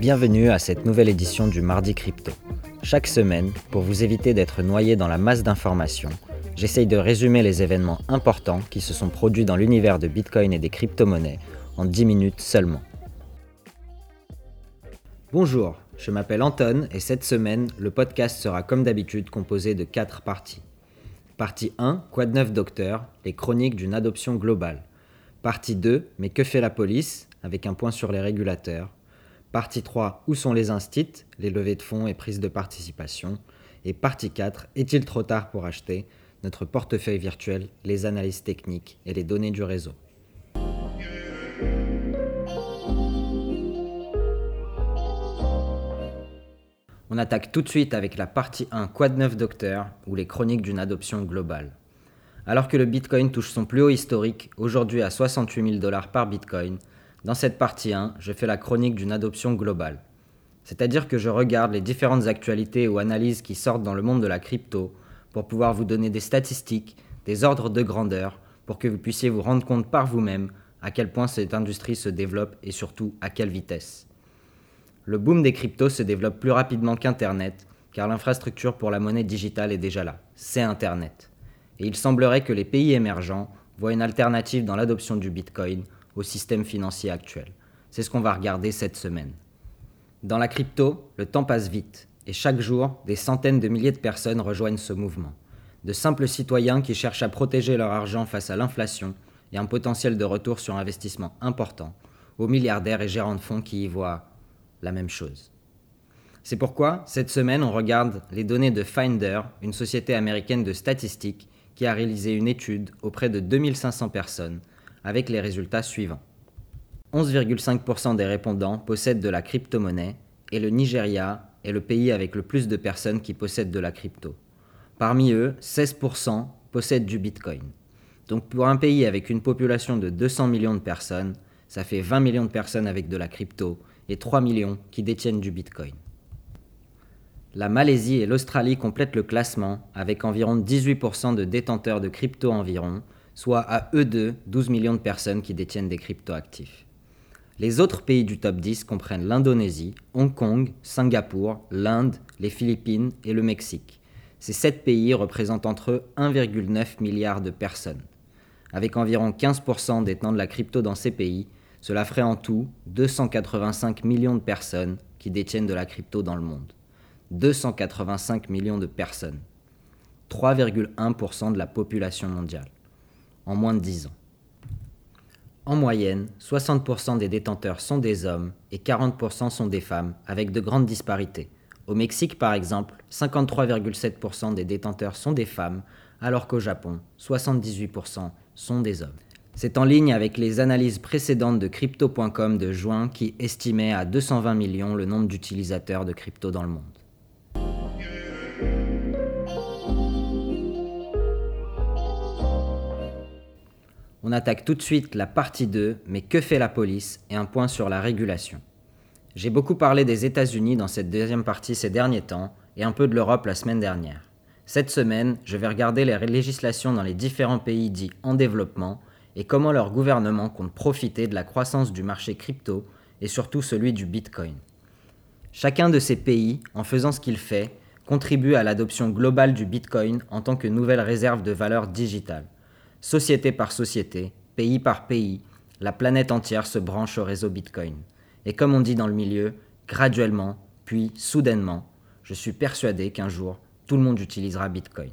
Bienvenue à cette nouvelle édition du Mardi Crypto. Chaque semaine, pour vous éviter d'être noyé dans la masse d'informations, j'essaye de résumer les événements importants qui se sont produits dans l'univers de Bitcoin et des crypto-monnaies en 10 minutes seulement. Bonjour, je m'appelle Anton et cette semaine, le podcast sera comme d'habitude composé de 4 parties. Partie 1, Quoi de neuf docteur, les chroniques d'une adoption globale. Partie 2, Mais que fait la police? Avec un point sur les régulateurs. Partie 3, Où sont les instits Les levées de fonds et prises de participation. Et partie 4, Est-il trop tard pour acheter Notre portefeuille virtuel, les analyses techniques et les données du réseau? On attaque tout de suite avec la partie 1 Quad 9 Docteur ou les chroniques d'une adoption globale. Alors que le Bitcoin touche son plus haut historique, aujourd'hui à 68 000 dollars par Bitcoin, dans cette partie 1, je fais la chronique d'une adoption globale. C'est-à-dire que je regarde les différentes actualités ou analyses qui sortent dans le monde de la crypto pour pouvoir vous donner des statistiques, des ordres de grandeur, pour que vous puissiez vous rendre compte par vous-même à quel point cette industrie se développe et surtout à quelle vitesse. Le boom des cryptos se développe plus rapidement qu'Internet, car l'infrastructure pour la monnaie digitale est déjà là, c'est Internet. Et il semblerait que les pays émergents voient une alternative dans l'adoption du Bitcoin au système financier actuel. C'est ce qu'on va regarder cette semaine. Dans la crypto, le temps passe vite et chaque jour, des centaines de milliers de personnes rejoignent ce mouvement. De simples citoyens qui cherchent à protéger leur argent face à l'inflation et un potentiel de retour sur investissement important, aux milliardaires et gérants de fonds qui y voient la même chose. C'est pourquoi, cette semaine, on regarde les données de Finder, une société américaine de statistiques qui a réalisé une étude auprès de 2500 personnes avec les résultats suivants. 11,5% des répondants possèdent de la crypto-monnaie et le Nigeria est le pays avec le plus de personnes qui possèdent de la crypto. Parmi eux, 16% possèdent du Bitcoin. Donc pour un pays avec une population de 200 millions de personnes, ça fait 20 millions de personnes avec de la crypto et 3 millions qui détiennent du Bitcoin. La Malaisie et l'Australie complètent le classement avec environ 18% de détenteurs de crypto environ soit à eux deux 12 millions de personnes qui détiennent des cryptoactifs. Les autres pays du top 10 comprennent l'Indonésie, Hong Kong, Singapour, l'Inde, les Philippines et le Mexique. Ces sept pays représentent entre eux 1,9 milliard de personnes. Avec environ 15% détenant de la crypto dans ces pays, cela ferait en tout 285 millions de personnes qui détiennent de la crypto dans le monde. 285 millions de personnes. 3,1% de la population mondiale en moins de 10 ans. En moyenne, 60% des détenteurs sont des hommes et 40% sont des femmes, avec de grandes disparités. Au Mexique, par exemple, 53,7% des détenteurs sont des femmes, alors qu'au Japon, 78% sont des hommes. C'est en ligne avec les analyses précédentes de crypto.com de juin qui estimait à 220 millions le nombre d'utilisateurs de crypto dans le monde. On attaque tout de suite la partie 2, mais que fait la police et un point sur la régulation. J'ai beaucoup parlé des États-Unis dans cette deuxième partie ces derniers temps et un peu de l'Europe la semaine dernière. Cette semaine, je vais regarder les législations dans les différents pays dits en développement et comment leur gouvernement compte profiter de la croissance du marché crypto et surtout celui du Bitcoin. Chacun de ces pays, en faisant ce qu'il fait, contribue à l'adoption globale du Bitcoin en tant que nouvelle réserve de valeur digitale. Société par société, pays par pays, la planète entière se branche au réseau Bitcoin. Et comme on dit dans le milieu, graduellement, puis soudainement, je suis persuadé qu'un jour, tout le monde utilisera Bitcoin.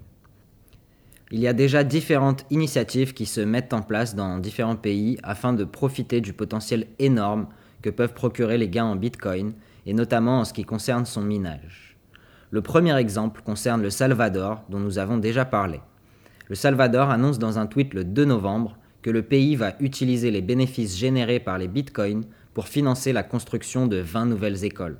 Il y a déjà différentes initiatives qui se mettent en place dans différents pays afin de profiter du potentiel énorme que peuvent procurer les gains en Bitcoin, et notamment en ce qui concerne son minage. Le premier exemple concerne le Salvador, dont nous avons déjà parlé. Le Salvador annonce dans un tweet le 2 novembre que le pays va utiliser les bénéfices générés par les bitcoins pour financer la construction de 20 nouvelles écoles.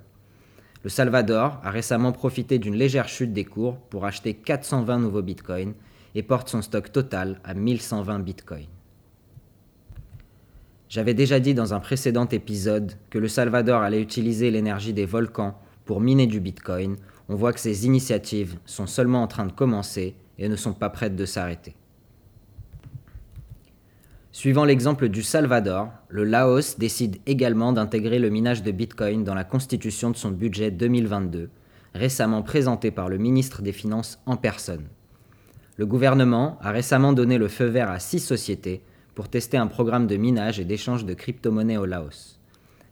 Le Salvador a récemment profité d'une légère chute des cours pour acheter 420 nouveaux bitcoins et porte son stock total à 1120 bitcoins. J'avais déjà dit dans un précédent épisode que le Salvador allait utiliser l'énergie des volcans pour miner du bitcoin. On voit que ces initiatives sont seulement en train de commencer et ne sont pas prêtes de s'arrêter. Suivant l'exemple du Salvador, le Laos décide également d'intégrer le minage de Bitcoin dans la constitution de son budget 2022, récemment présenté par le ministre des Finances en personne. Le gouvernement a récemment donné le feu vert à six sociétés pour tester un programme de minage et d'échange de crypto-monnaies au Laos.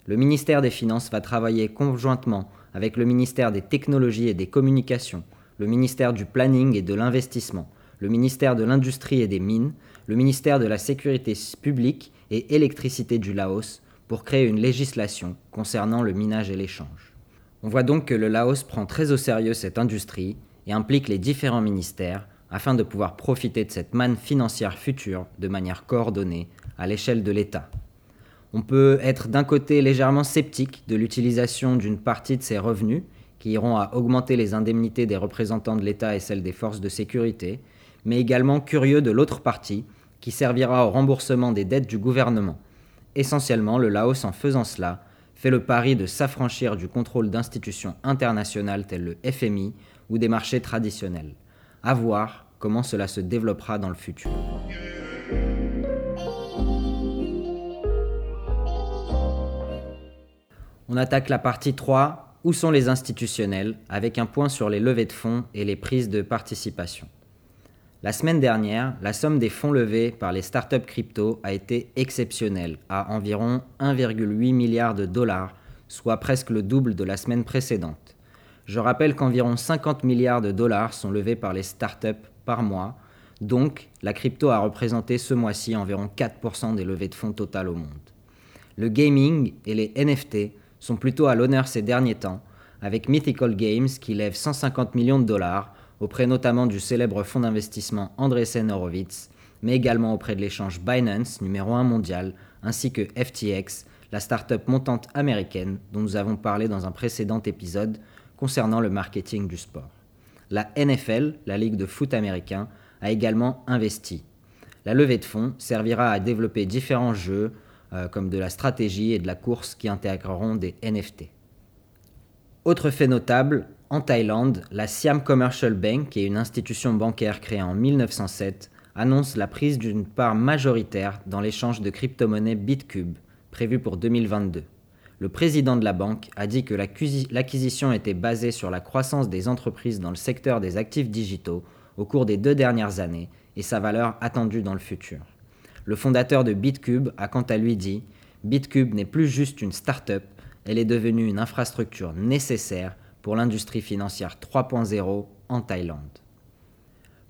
Le ministère des Finances va travailler conjointement avec le ministère des Technologies et des Communications, le ministère du Planning et de l'Investissement, le ministère de l'Industrie et des Mines, le ministère de la Sécurité publique et électricité du Laos pour créer une législation concernant le minage et l'échange. On voit donc que le Laos prend très au sérieux cette industrie et implique les différents ministères afin de pouvoir profiter de cette manne financière future de manière coordonnée à l'échelle de l'État. On peut être d'un côté légèrement sceptique de l'utilisation d'une partie de ces revenus qui iront à augmenter les indemnités des représentants de l'État et celles des forces de sécurité, mais également curieux de l'autre partie qui servira au remboursement des dettes du gouvernement. Essentiellement, le Laos, en faisant cela, fait le pari de s'affranchir du contrôle d'institutions internationales telles le FMI ou des marchés traditionnels. À voir comment cela se développera dans le futur. On attaque la partie 3, où sont les institutionnels, avec un point sur les levées de fonds et les prises de participation. La semaine dernière, la somme des fonds levés par les startups crypto a été exceptionnelle, à environ 1,8 milliard de dollars, soit presque le double de la semaine précédente. Je rappelle qu'environ 50 milliards de dollars sont levés par les startups par mois, donc la crypto a représenté ce mois-ci environ 4% des levées de fonds totales au monde. Le gaming et les NFT sont plutôt à l'honneur ces derniers temps, avec Mythical Games qui lève 150 millions de dollars auprès notamment du célèbre fonds d'investissement Andreessen Horowitz, mais également auprès de l'échange Binance, numéro 1 mondial, ainsi que FTX, la start-up montante américaine dont nous avons parlé dans un précédent épisode, concernant le marketing du sport. La NFL, la Ligue de foot américain, a également investi. La levée de fonds servira à développer différents jeux comme de la stratégie et de la course qui intégreront des NFT. Autre fait notable, en Thaïlande, la Siam Commercial Bank, qui est une institution bancaire créée en 1907, annonce la prise d'une part majoritaire dans l'échange de crypto-monnaies Bitcube, prévu pour 2022 le président de la banque a dit que l'acquisition était basée sur la croissance des entreprises dans le secteur des actifs digitaux au cours des deux dernières années et sa valeur attendue dans le futur. Le fondateur de Bitcube a quant à lui dit Bitcube n'est plus juste une start-up, elle est devenue une infrastructure nécessaire pour l'industrie financière 3.0 en Thaïlande.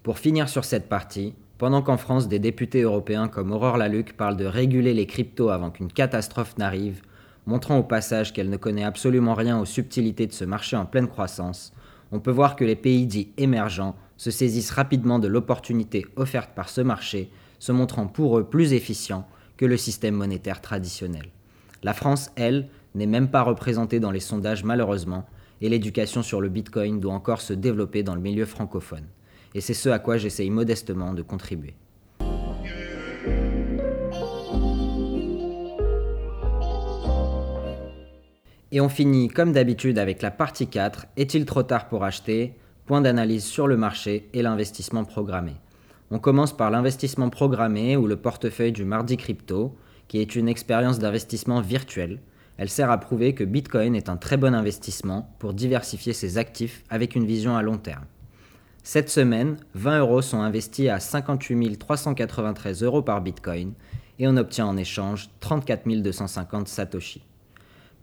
Pour finir sur cette partie, pendant qu'en France des députés européens comme Aurore Laluc parlent de réguler les cryptos avant qu'une catastrophe n'arrive, montrant au passage qu'elle ne connaît absolument rien aux subtilités de ce marché en pleine croissance, on peut voir que les pays dits émergents se saisissent rapidement de l'opportunité offerte par ce marché, se montrant pour eux plus efficients que le système monétaire traditionnel. La France, elle, n'est même pas représentée dans les sondages malheureusement, et l'éducation sur le Bitcoin doit encore se développer dans le milieu francophone. Et c'est ce à quoi j'essaye modestement de contribuer. Et on finit comme d'habitude avec la partie 4, est-il trop tard pour acheter? Point d'analyse sur le marché et l'investissement programmé. On commence par l'investissement programmé ou le portefeuille du Mardi Crypto, qui est une expérience d'investissement virtuelle. Elle sert à prouver que Bitcoin est un très bon investissement pour diversifier ses actifs avec une vision à long terme. Cette semaine, 20 euros sont investis à 58 393 euros par Bitcoin et on obtient en échange 34 250 Satoshi.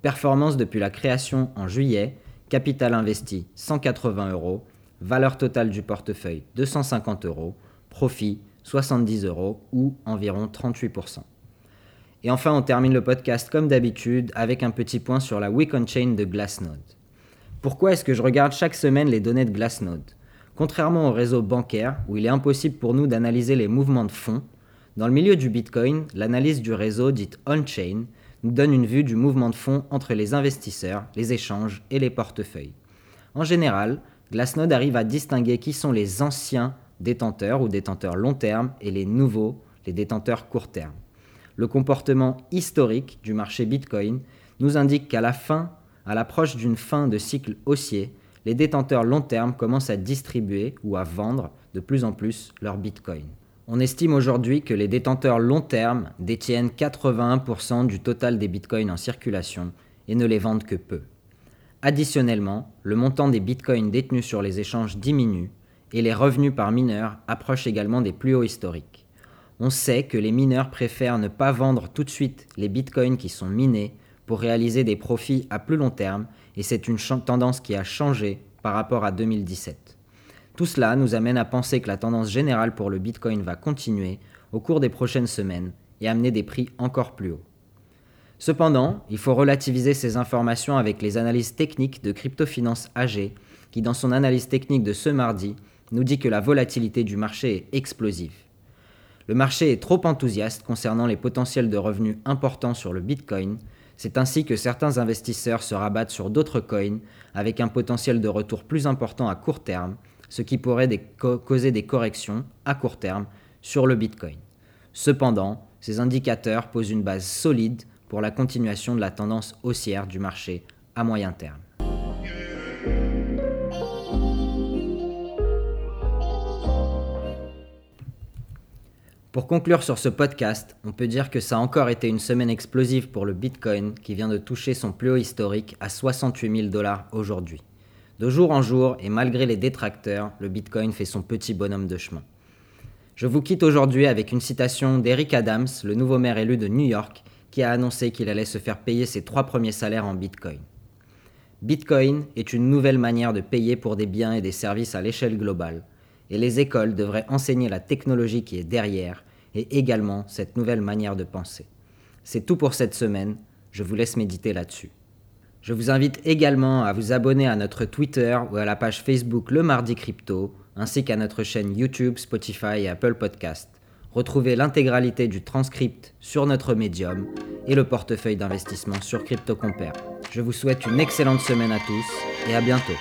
Performance depuis la création en juillet, capital investi 180 euros, valeur totale du portefeuille 250 euros, profit 70 euros ou environ 38%. Et enfin, on termine le podcast comme d'habitude avec un petit point sur la Week on Chain de Glassnode. Pourquoi est-ce que je regarde chaque semaine les données de Glassnode? Contrairement au réseau bancaire, où il est impossible pour nous d'analyser les mouvements de fonds, dans le milieu du Bitcoin, l'analyse du réseau dite on-chain nous donne une vue du mouvement de fonds entre les investisseurs, les échanges et les portefeuilles. En général, Glassnode arrive à distinguer qui sont les anciens détenteurs ou détenteurs long terme et les nouveaux, les détenteurs court terme. Le comportement historique du marché Bitcoin nous indique qu'à la fin, à l'approche d'une fin de cycle haussier, les détenteurs long terme commencent à distribuer ou à vendre de plus en plus leurs Bitcoin. On estime aujourd'hui que les détenteurs long terme détiennent 81% du total des bitcoins en circulation et ne les vendent que peu. Additionnellement, le montant des bitcoins détenus sur les échanges diminue et les revenus par mineur approchent également des plus hauts historiques. On sait que les mineurs préfèrent ne pas vendre tout de suite les bitcoins qui sont minés pour réaliser des profits à plus long terme et c'est une tendance qui a changé par rapport à 2017. Tout cela nous amène à penser que la tendance générale pour le bitcoin va continuer au cours des prochaines semaines et amener des prix encore plus hauts. Cependant, il faut relativiser ces informations avec les analyses techniques de Cryptofinance AG, qui dans son analyse technique de ce mardi nous dit que la volatilité du marché est explosive. Le marché est trop enthousiaste concernant les potentiels de revenus importants sur le Bitcoin, c'est ainsi que certains investisseurs se rabattent sur d'autres coins avec un potentiel de retour plus important à court terme, ce qui pourrait causer des corrections à court terme sur le Bitcoin. Cependant, ces indicateurs posent une base solide pour la continuation de la tendance haussière du marché à moyen terme. Pour conclure sur ce podcast, on peut dire que ça a encore été une semaine explosive pour le Bitcoin qui vient de toucher son plus haut historique à 68 000 dollars aujourd'hui. De jour en jour, et malgré les détracteurs, le Bitcoin fait son petit bonhomme de chemin. Je vous quitte aujourd'hui avec une citation d'Eric Adams, le nouveau maire élu de New York, qui a annoncé qu'il allait se faire payer ses trois premiers salaires en Bitcoin. Bitcoin est une nouvelle manière de payer pour des biens et des services à l'échelle globale, et les écoles devraient enseigner la technologie qui est derrière et également cette nouvelle manière de penser. C'est tout pour cette semaine, je vous laisse méditer là-dessus. Je vous invite également à vous abonner à notre Twitter ou à la page Facebook Le Mardi Crypto, ainsi qu'à notre chaîne YouTube, Spotify et Apple Podcast. Retrouvez l'intégralité du transcript sur notre médium et le portefeuille d'investissement sur CryptoCompare. Je vous souhaite une excellente semaine à tous et à bientôt.